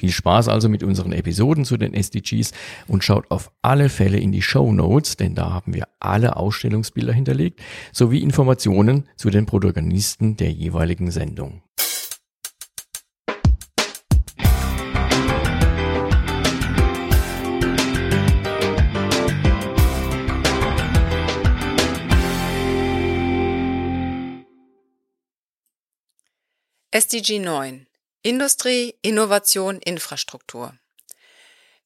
Viel Spaß also mit unseren Episoden zu den SDGs und schaut auf alle Fälle in die Show Notes, denn da haben wir alle Ausstellungsbilder hinterlegt, sowie Informationen zu den Protagonisten der jeweiligen Sendung. SDG 9 Industrie, Innovation, Infrastruktur.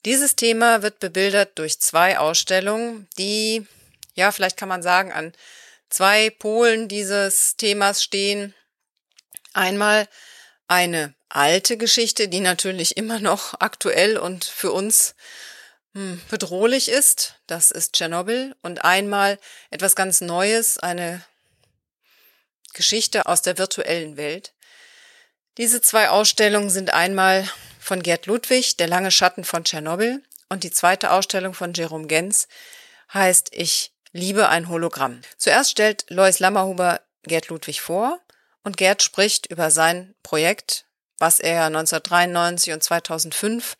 Dieses Thema wird bebildert durch zwei Ausstellungen, die, ja, vielleicht kann man sagen, an zwei Polen dieses Themas stehen. Einmal eine alte Geschichte, die natürlich immer noch aktuell und für uns hm, bedrohlich ist. Das ist Tschernobyl. Und einmal etwas ganz Neues, eine Geschichte aus der virtuellen Welt. Diese zwei Ausstellungen sind einmal von Gerd Ludwig, Der lange Schatten von Tschernobyl, und die zweite Ausstellung von Jerome Gens heißt Ich liebe ein Hologramm. Zuerst stellt Lois Lammerhuber Gerd Ludwig vor und Gerd spricht über sein Projekt, was er 1993 und 2005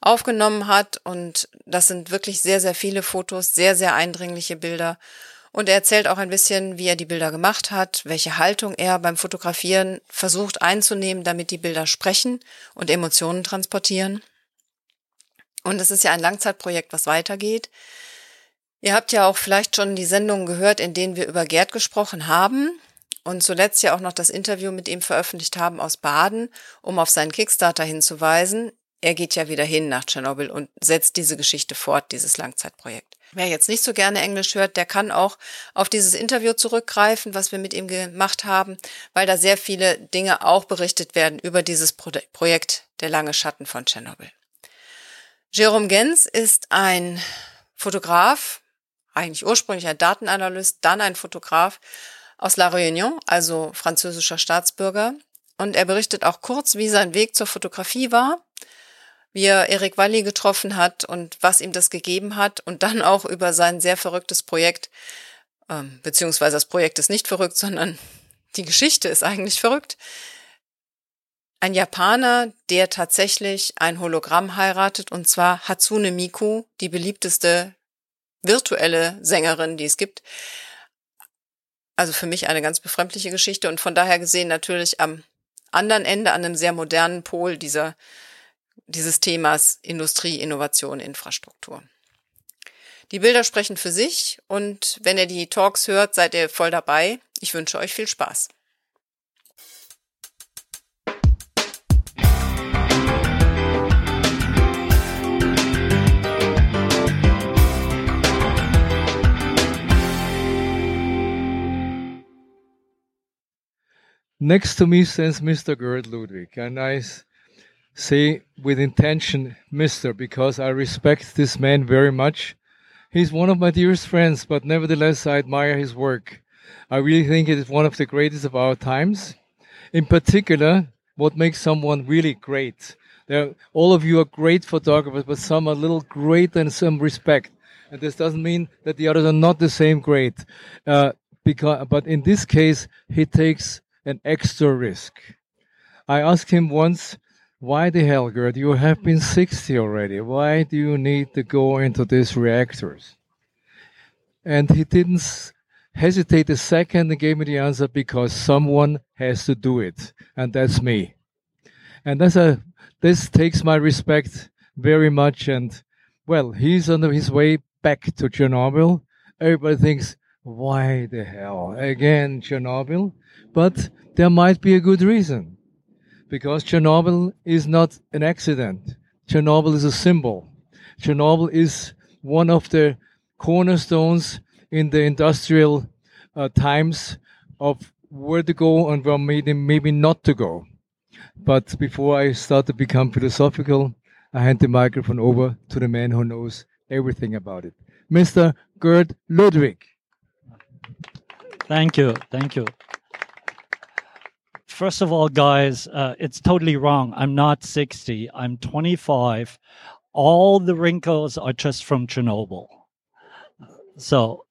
aufgenommen hat und das sind wirklich sehr, sehr viele Fotos, sehr, sehr eindringliche Bilder und er erzählt auch ein bisschen, wie er die Bilder gemacht hat, welche Haltung er beim Fotografieren versucht einzunehmen, damit die Bilder sprechen und Emotionen transportieren. Und es ist ja ein Langzeitprojekt, was weitergeht. Ihr habt ja auch vielleicht schon die Sendungen gehört, in denen wir über Gerd gesprochen haben und zuletzt ja auch noch das Interview mit ihm veröffentlicht haben aus Baden, um auf seinen Kickstarter hinzuweisen. Er geht ja wieder hin nach Tschernobyl und setzt diese Geschichte fort, dieses Langzeitprojekt. Wer jetzt nicht so gerne Englisch hört, der kann auch auf dieses Interview zurückgreifen, was wir mit ihm gemacht haben, weil da sehr viele Dinge auch berichtet werden über dieses Projekt Der lange Schatten von Tschernobyl. Jerome Gens ist ein Fotograf, eigentlich ursprünglich ein Datenanalyst, dann ein Fotograf aus La Réunion, also französischer Staatsbürger. Und er berichtet auch kurz, wie sein Weg zur Fotografie war wie er Erik Walli getroffen hat und was ihm das gegeben hat und dann auch über sein sehr verrücktes Projekt, ähm, beziehungsweise das Projekt ist nicht verrückt, sondern die Geschichte ist eigentlich verrückt. Ein Japaner, der tatsächlich ein Hologramm heiratet, und zwar Hatsune Miku, die beliebteste virtuelle Sängerin, die es gibt. Also für mich eine ganz befremdliche Geschichte und von daher gesehen natürlich am anderen Ende, an einem sehr modernen Pol dieser, dieses Themas Industrie, Innovation, Infrastruktur. Die Bilder sprechen für sich und wenn ihr die Talks hört, seid ihr voll dabei. Ich wünsche euch viel Spaß. Next to me stands Mr. Gerd Ludwig, and I say with intention Mr. because I respect this man very much. He's one of my dearest friends, but nevertheless I admire his work. I really think it is one of the greatest of our times. In particular, what makes someone really great. There, all of you are great photographers, but some are a little greater in some respect. And this doesn't mean that the others are not the same great. Uh, because, but in this case, he takes an extra risk. I asked him once, why the hell, Gerd? You have been 60 already. Why do you need to go into these reactors? And he didn't hesitate a second and gave me the answer because someone has to do it, and that's me. And that's a this takes my respect very much. And well, he's on his way back to Chernobyl. Everybody thinks, why the hell again Chernobyl? But there might be a good reason. Because Chernobyl is not an accident. Chernobyl is a symbol. Chernobyl is one of the cornerstones in the industrial uh, times of where to go and where maybe, maybe not to go. But before I start to become philosophical, I hand the microphone over to the man who knows everything about it, Mr. Gerd Ludwig. Thank you. Thank you. First of all, guys, uh, it's totally wrong. I'm not 60. I'm 25. All the wrinkles are just from Chernobyl. So,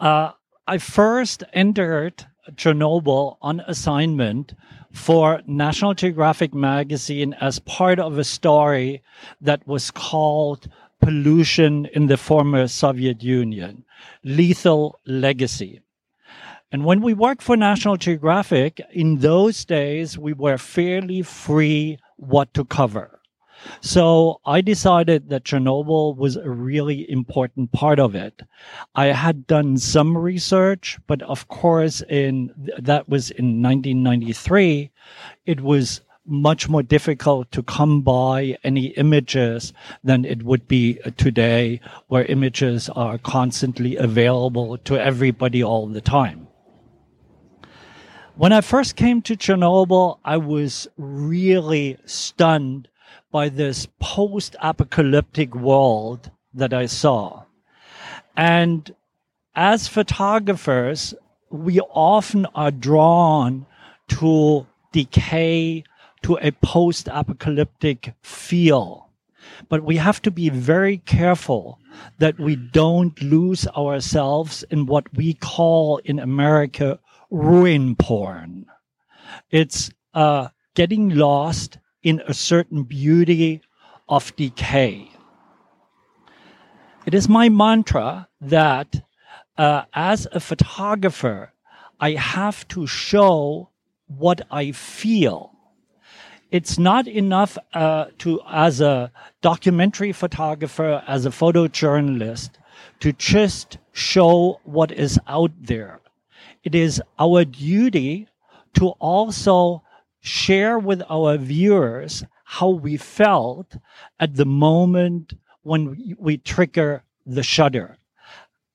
uh, I first entered Chernobyl on assignment for National Geographic magazine as part of a story that was called Pollution in the Former Soviet Union Lethal Legacy. And when we worked for National Geographic, in those days, we were fairly free what to cover. So I decided that Chernobyl was a really important part of it. I had done some research, but of course, in that was in 1993. It was much more difficult to come by any images than it would be today, where images are constantly available to everybody all the time. When I first came to Chernobyl, I was really stunned by this post apocalyptic world that I saw. And as photographers, we often are drawn to decay, to a post apocalyptic feel. But we have to be very careful that we don't lose ourselves in what we call in America ruin porn. It's uh, getting lost in a certain beauty of decay. It is my mantra that uh, as a photographer, I have to show what I feel. It's not enough uh, to, as a documentary photographer, as a photojournalist, to just show what is out there it is our duty to also share with our viewers how we felt at the moment when we trigger the shutter,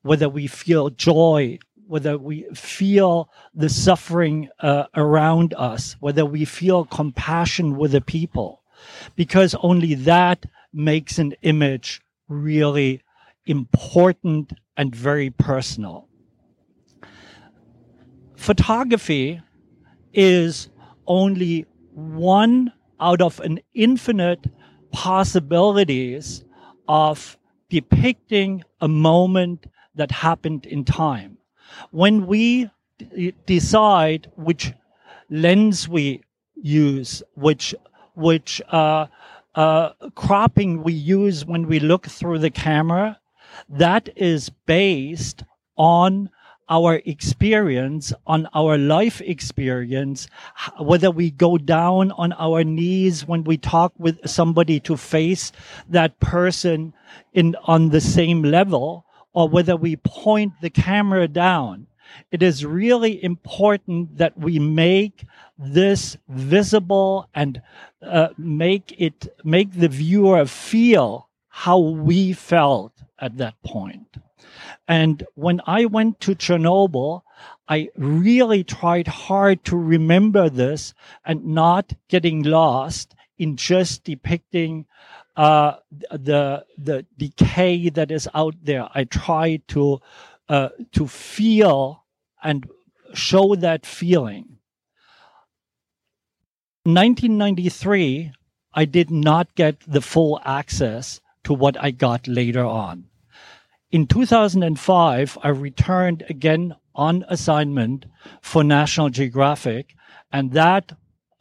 whether we feel joy, whether we feel the suffering uh, around us, whether we feel compassion with the people, because only that makes an image really important and very personal photography is only one out of an infinite possibilities of depicting a moment that happened in time. When we d- decide which lens we use, which which uh, uh, cropping we use when we look through the camera, that is based on our experience, on our life experience, whether we go down on our knees when we talk with somebody to face that person in on the same level, or whether we point the camera down. It is really important that we make this visible and uh, make it make the viewer feel how we felt at that point. And when I went to Chernobyl, I really tried hard to remember this and not getting lost in just depicting uh, the the decay that is out there. I tried to uh, to feel and show that feeling. 1993, I did not get the full access to what I got later on. In 2005, I returned again on assignment for National Geographic, and that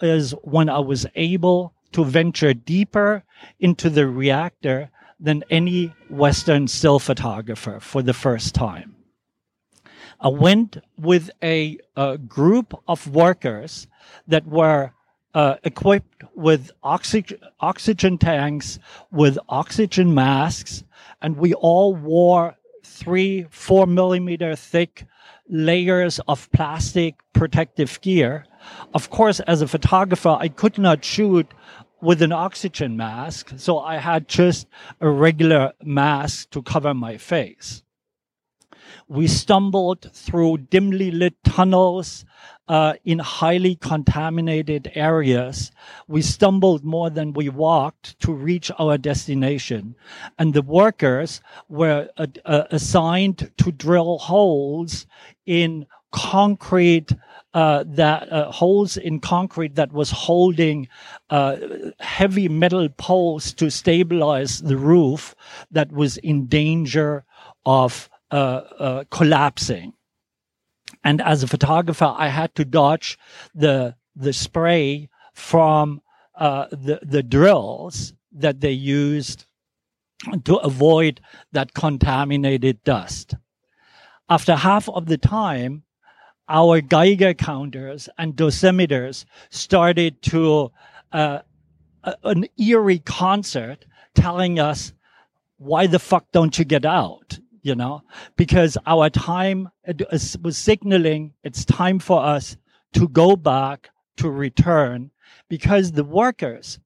is when I was able to venture deeper into the reactor than any Western still photographer for the first time. I went with a, a group of workers that were uh, equipped with oxygen, oxygen tanks, with oxygen masks, and we all wore three, four millimeter thick layers of plastic protective gear. Of course, as a photographer, I could not shoot with an oxygen mask, so I had just a regular mask to cover my face. We stumbled through dimly lit tunnels uh, in highly contaminated areas. We stumbled more than we walked to reach our destination. And the workers were uh, uh, assigned to drill holes in concrete uh, that uh, holes in concrete that was holding uh, heavy metal poles to stabilize the roof that was in danger of uh, uh, collapsing. And as a photographer, I had to dodge the the spray from uh, the the drills that they used to avoid that contaminated dust. After half of the time, our Geiger counters and dosimeters started to uh, an eerie concert telling us, why the fuck don't you get out? You know, because our time was signaling it's time for us to go back to return because the workers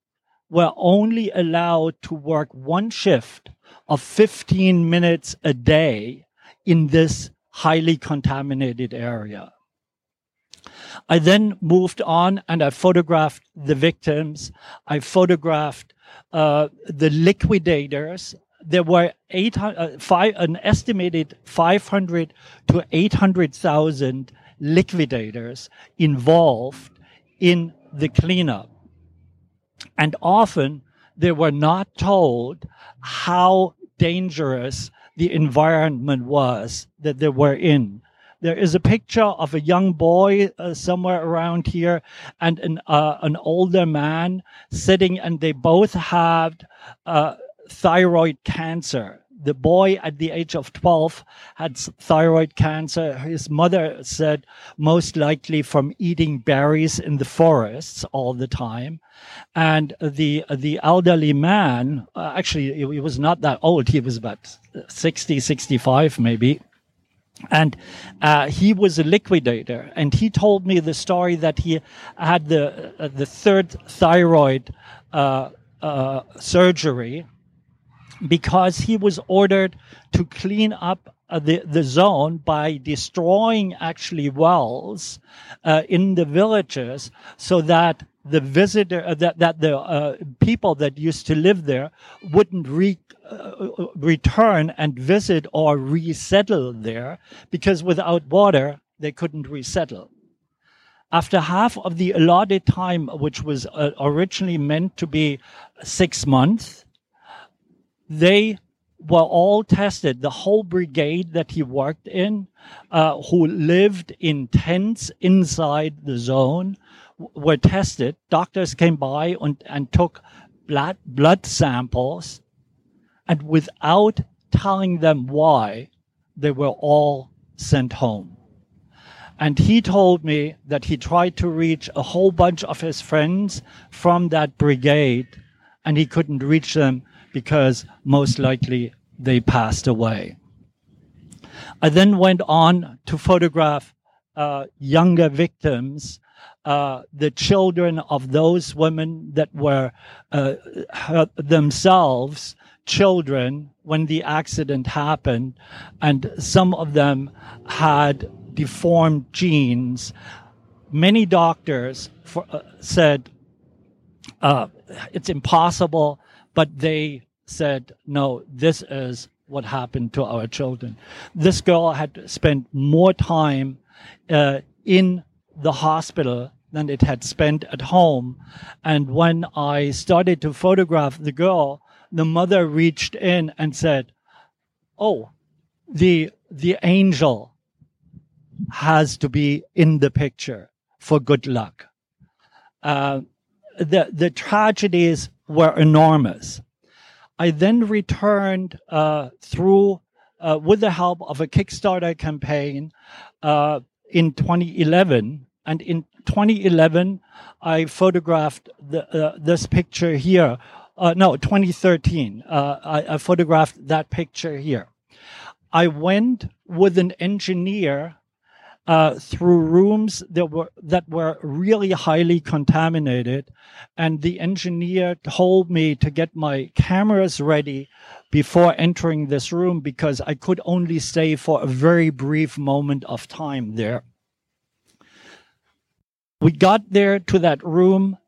were only allowed to work one shift of 15 minutes a day in this highly contaminated area. I then moved on and I photographed the victims. I photographed uh, the liquidators there were eight, uh, five, an estimated 500 to 800,000 liquidators involved in the cleanup. And often they were not told how dangerous the environment was that they were in. There is a picture of a young boy uh, somewhere around here and an, uh, an older man sitting, and they both have uh, thyroid cancer. The boy at the age of 12 had thyroid cancer. His mother said most likely from eating berries in the forests all the time. And the, the elderly man, uh, actually, he was not that old. He was about 60, 65 maybe and uh, he was a liquidator and he told me the story that he had the uh, the third thyroid uh, uh surgery because he was ordered to clean up uh, the, the zone by destroying actually wells uh, in the villages so that the visitor uh, that, that the uh, people that used to live there wouldn't re, uh, return and visit or resettle there because without water they couldn't resettle. After half of the allotted time which was uh, originally meant to be six months they were all tested. The whole brigade that he worked in, uh, who lived in tents inside the zone, were tested. Doctors came by and, and took blood, blood samples, and without telling them why, they were all sent home. And he told me that he tried to reach a whole bunch of his friends from that brigade and he couldn't reach them because most likely they passed away. I then went on to photograph uh, younger victims, uh, the children of those women that were uh, themselves children when the accident happened, and some of them had deformed genes. Many doctors for, uh, said uh, it's impossible, but they said, no, this is what happened to our children. This girl had spent more time uh, in the hospital than it had spent at home. And when I started to photograph the girl, the mother reached in and said, "Oh, the the angel has to be in the picture for good luck." Uh, the the tragedies were enormous. I then returned uh, through, uh, with the help of a Kickstarter campaign uh, in 2011. And in 2011, I photographed the, uh, this picture here. Uh, no, 2013. Uh, I, I photographed that picture here. I went with an engineer uh, through rooms that were that were really highly contaminated, and the engineer told me to get my cameras ready before entering this room because I could only stay for a very brief moment of time there. We got there to that room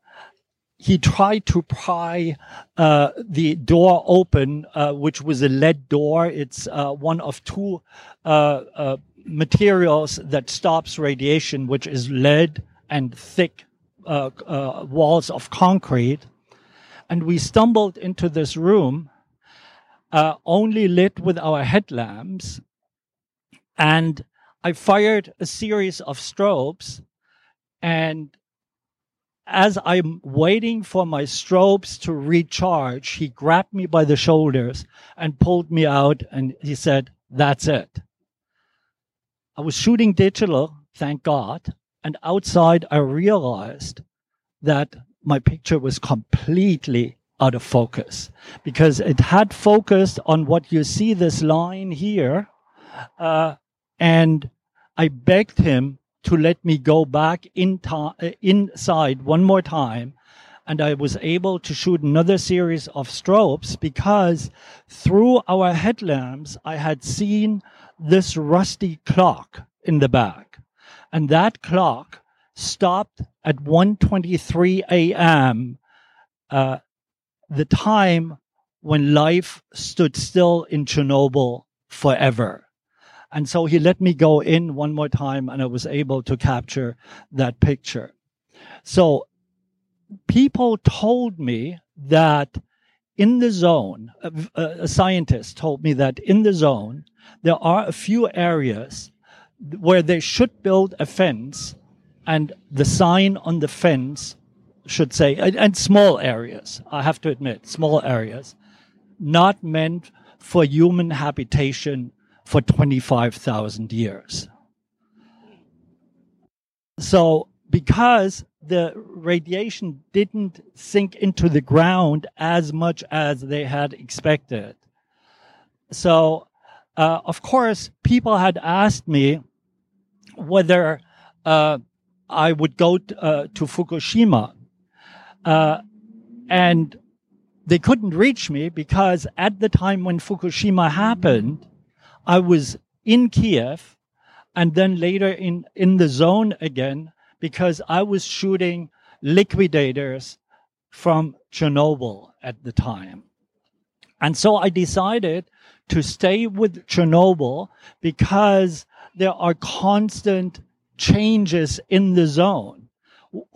he tried to pry uh, the door open, uh, which was a lead door. It's uh, one of two uh, uh, materials that stops radiation, which is lead and thick uh, uh, walls of concrete. And we stumbled into this room, uh, only lit with our headlamps. And I fired a series of strobes. And as I'm waiting for my strobes to recharge, he grabbed me by the shoulders and pulled me out. And he said, That's it. I was shooting digital, thank God. And outside, I realized that my picture was completely out of focus because it had focused on what you see this line here. Uh, and I begged him to let me go back in ta- uh, inside one more time. And I was able to shoot another series of strobes because through our headlamps, I had seen this rusty clock in the back. And that clock stopped at 1.23 a.m., uh, the time when life stood still in Chernobyl forever. And so he let me go in one more time and I was able to capture that picture. So people told me that in the zone, a, a scientist told me that in the zone, there are a few areas where they should build a fence and the sign on the fence should say, and small areas, I have to admit, small areas, not meant for human habitation for 25,000 years. So, because the radiation didn't sink into the ground as much as they had expected. So, uh, of course, people had asked me whether uh, I would go t- uh, to Fukushima. Uh, and they couldn't reach me because at the time when Fukushima happened, I was in Kiev and then later in, in the zone again because I was shooting liquidators from Chernobyl at the time. And so I decided to stay with Chernobyl because there are constant changes in the zone.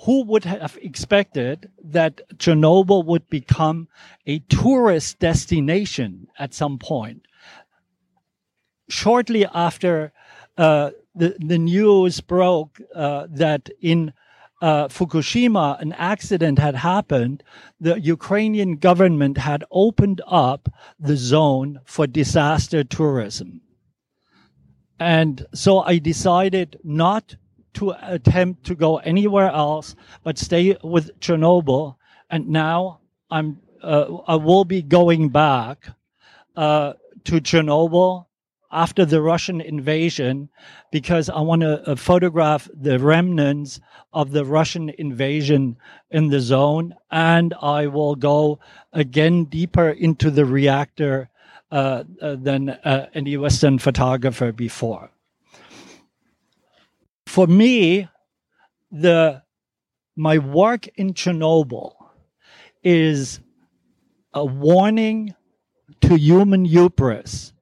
who would have expected that Chernobyl would become a tourist destination at some point? Shortly after uh, the, the news broke uh, that in uh, Fukushima, an accident had happened, the Ukrainian government had opened up the zone for disaster tourism. And so I decided not to attempt to go anywhere else, but stay with Chernobyl. And now I'm, uh, I will be going back uh, to Chernobyl after the Russian invasion because I want to uh, photograph the remnants of the Russian invasion in the zone. And I will go again deeper into the reactor uh, uh, than uh, any Western photographer before. For me, the my work in Chernobyl is a warning to human hubris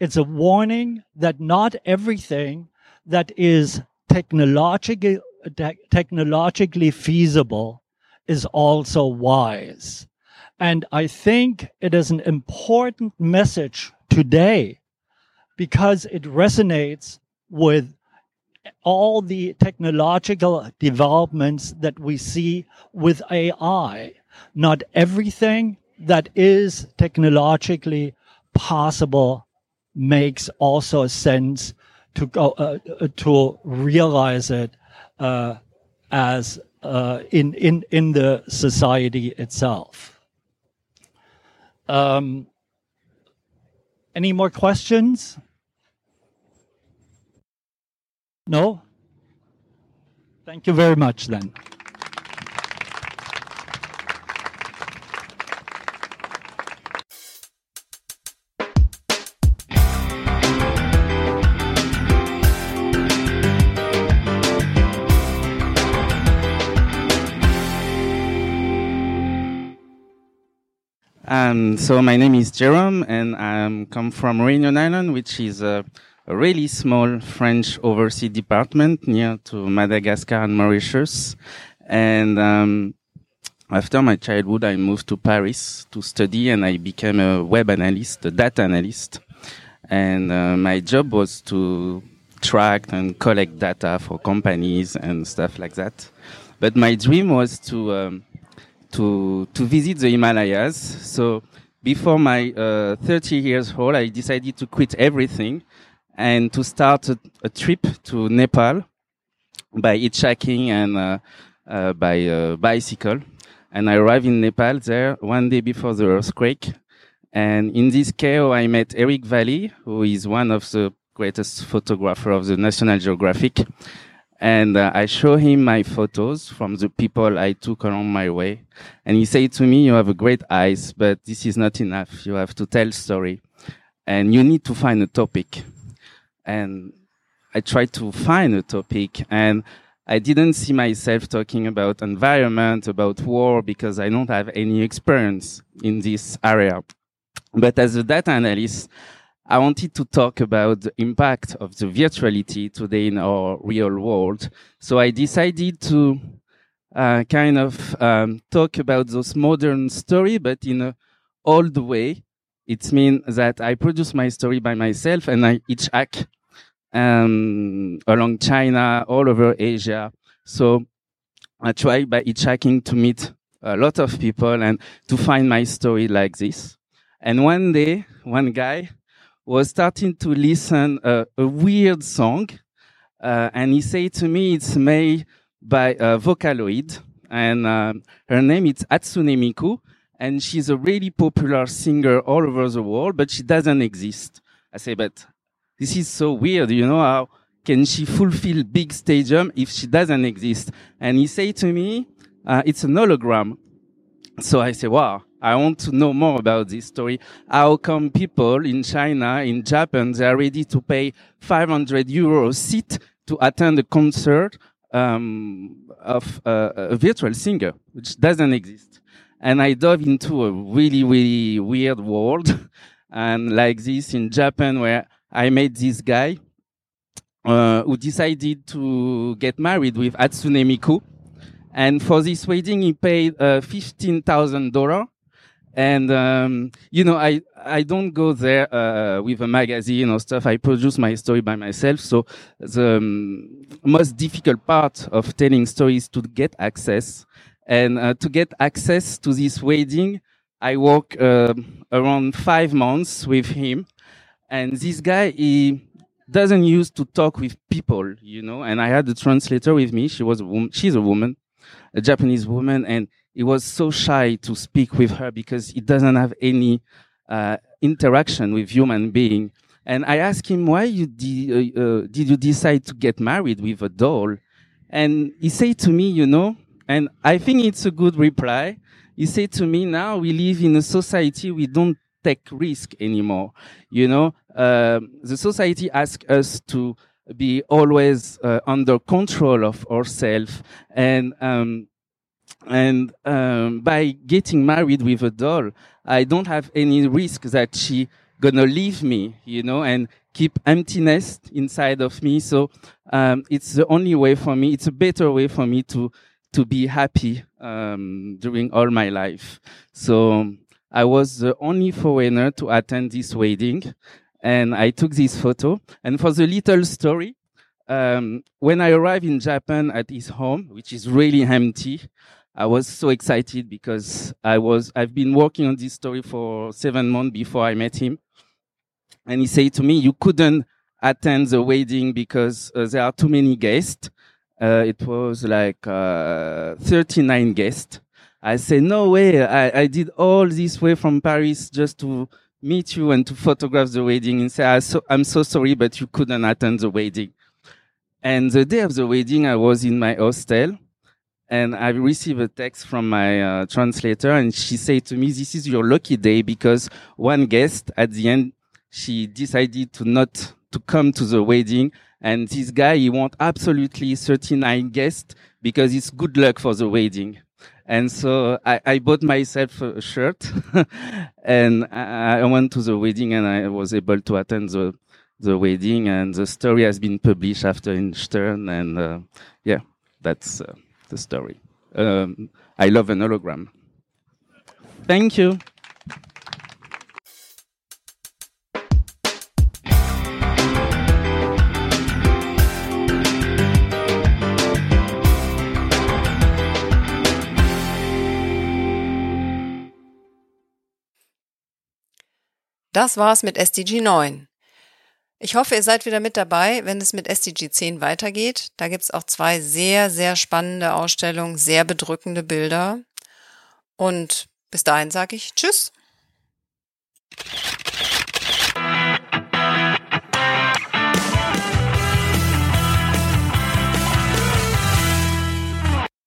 it's a warning that not everything that is technologically, te- technologically feasible is also wise. And I think it is an important message today because it resonates with all the technological developments that we see with AI. Not everything that is technologically possible makes also sense to go uh, uh, to realize it uh, as uh, in in in the society itself. Um, any more questions? No. Thank you very much. Then. Um, so my name is Jerome, and I come from Réunion Island, which is a, a, really small French overseas department near to Madagascar and Mauritius. And um, after my childhood, I moved to Paris to study, and I became a web analyst, a data analyst. And uh, my job was to track and collect data for companies and stuff like that. But my dream was to um, to to visit the Himalayas. So before my uh, 30 years old, I decided to quit everything and to start a, a trip to Nepal by hitchhiking and uh, uh, by uh, bicycle. And I arrived in Nepal there one day before the earthquake. And in this chaos, I met Eric Valli, who is one of the greatest photographer of the National Geographic and uh, I show him my photos from the people I took along my way. And he said to me, you have a great eyes, but this is not enough. You have to tell story and you need to find a topic. And I tried to find a topic and I didn't see myself talking about environment, about war, because I don't have any experience in this area. But as a data analyst, I wanted to talk about the impact of the virtuality today in our real world. So I decided to uh, kind of um, talk about those modern story, but in a old way. It means that I produce my story by myself and I each um, along China, all over Asia. So I try by each hitchhiking to meet a lot of people and to find my story like this. And one day, one guy was starting to listen uh, a weird song, uh, and he said to me it's made by a Vocaloid, and uh, her name is Hatsune Miku, and she's a really popular singer all over the world, but she doesn't exist. I say, but this is so weird, you know how can she fulfill big stadium if she doesn't exist? And he said to me, uh, it's an hologram. So I say, wow, I want to know more about this story. How come people in China, in Japan, they are ready to pay 500 euros seat to attend a concert um, of uh, a virtual singer, which doesn't exist. And I dove into a really, really weird world. and like this in Japan, where I met this guy uh, who decided to get married with Hatsune Miku And for this wedding, he paid uh, fifteen thousand dollar. And um, you know, I I don't go there uh, with a magazine or stuff. I produce my story by myself. So the um, most difficult part of telling stories to get access. And uh, to get access to this wedding, I work uh, around five months with him. And this guy, he doesn't use to talk with people, you know. And I had a translator with me. She was a woman. She's a woman, a Japanese woman, and he was so shy to speak with her because he doesn't have any uh, interaction with human being. And I asked him, why you de- uh, uh, did you decide to get married with a doll? And he said to me, you know, and I think it's a good reply. He said to me, now we live in a society we don't take risk anymore. You know, uh, the society asks us to be always uh, under control of ourselves and um, and um, by getting married with a doll, I don't have any risk that she gonna leave me, you know, and keep emptiness inside of me. So um, it's the only way for me. It's a better way for me to to be happy um, during all my life. So I was the only foreigner to attend this wedding, and I took this photo. And for the little story, um, when I arrived in Japan at his home, which is really empty, I was so excited because I was, I've been working on this story for seven months before I met him. And he said to me, you couldn't attend the wedding because uh, there are too many guests. Uh, it was like, uh, 39 guests. I said, no way. I, I did all this way from Paris just to meet you and to photograph the wedding and say, so, I'm so sorry, but you couldn't attend the wedding. And the day of the wedding, I was in my hostel and I received a text from my uh, translator and she said to me, this is your lucky day because one guest at the end, she decided to not to come to the wedding. And this guy, he want absolutely 39 guests because it's good luck for the wedding. And so I, I bought myself a shirt and I, I went to the wedding and I was able to attend the, the wedding and the story has been published after in Stern. And, uh, yeah, that's, uh, the story. Um, I love an hologram. Thank you. Das war's mit SDG 9. Ich hoffe, ihr seid wieder mit dabei, wenn es mit SDG 10 weitergeht. Da gibt's auch zwei sehr, sehr spannende Ausstellungen, sehr bedrückende Bilder. Und bis dahin sage ich Tschüss.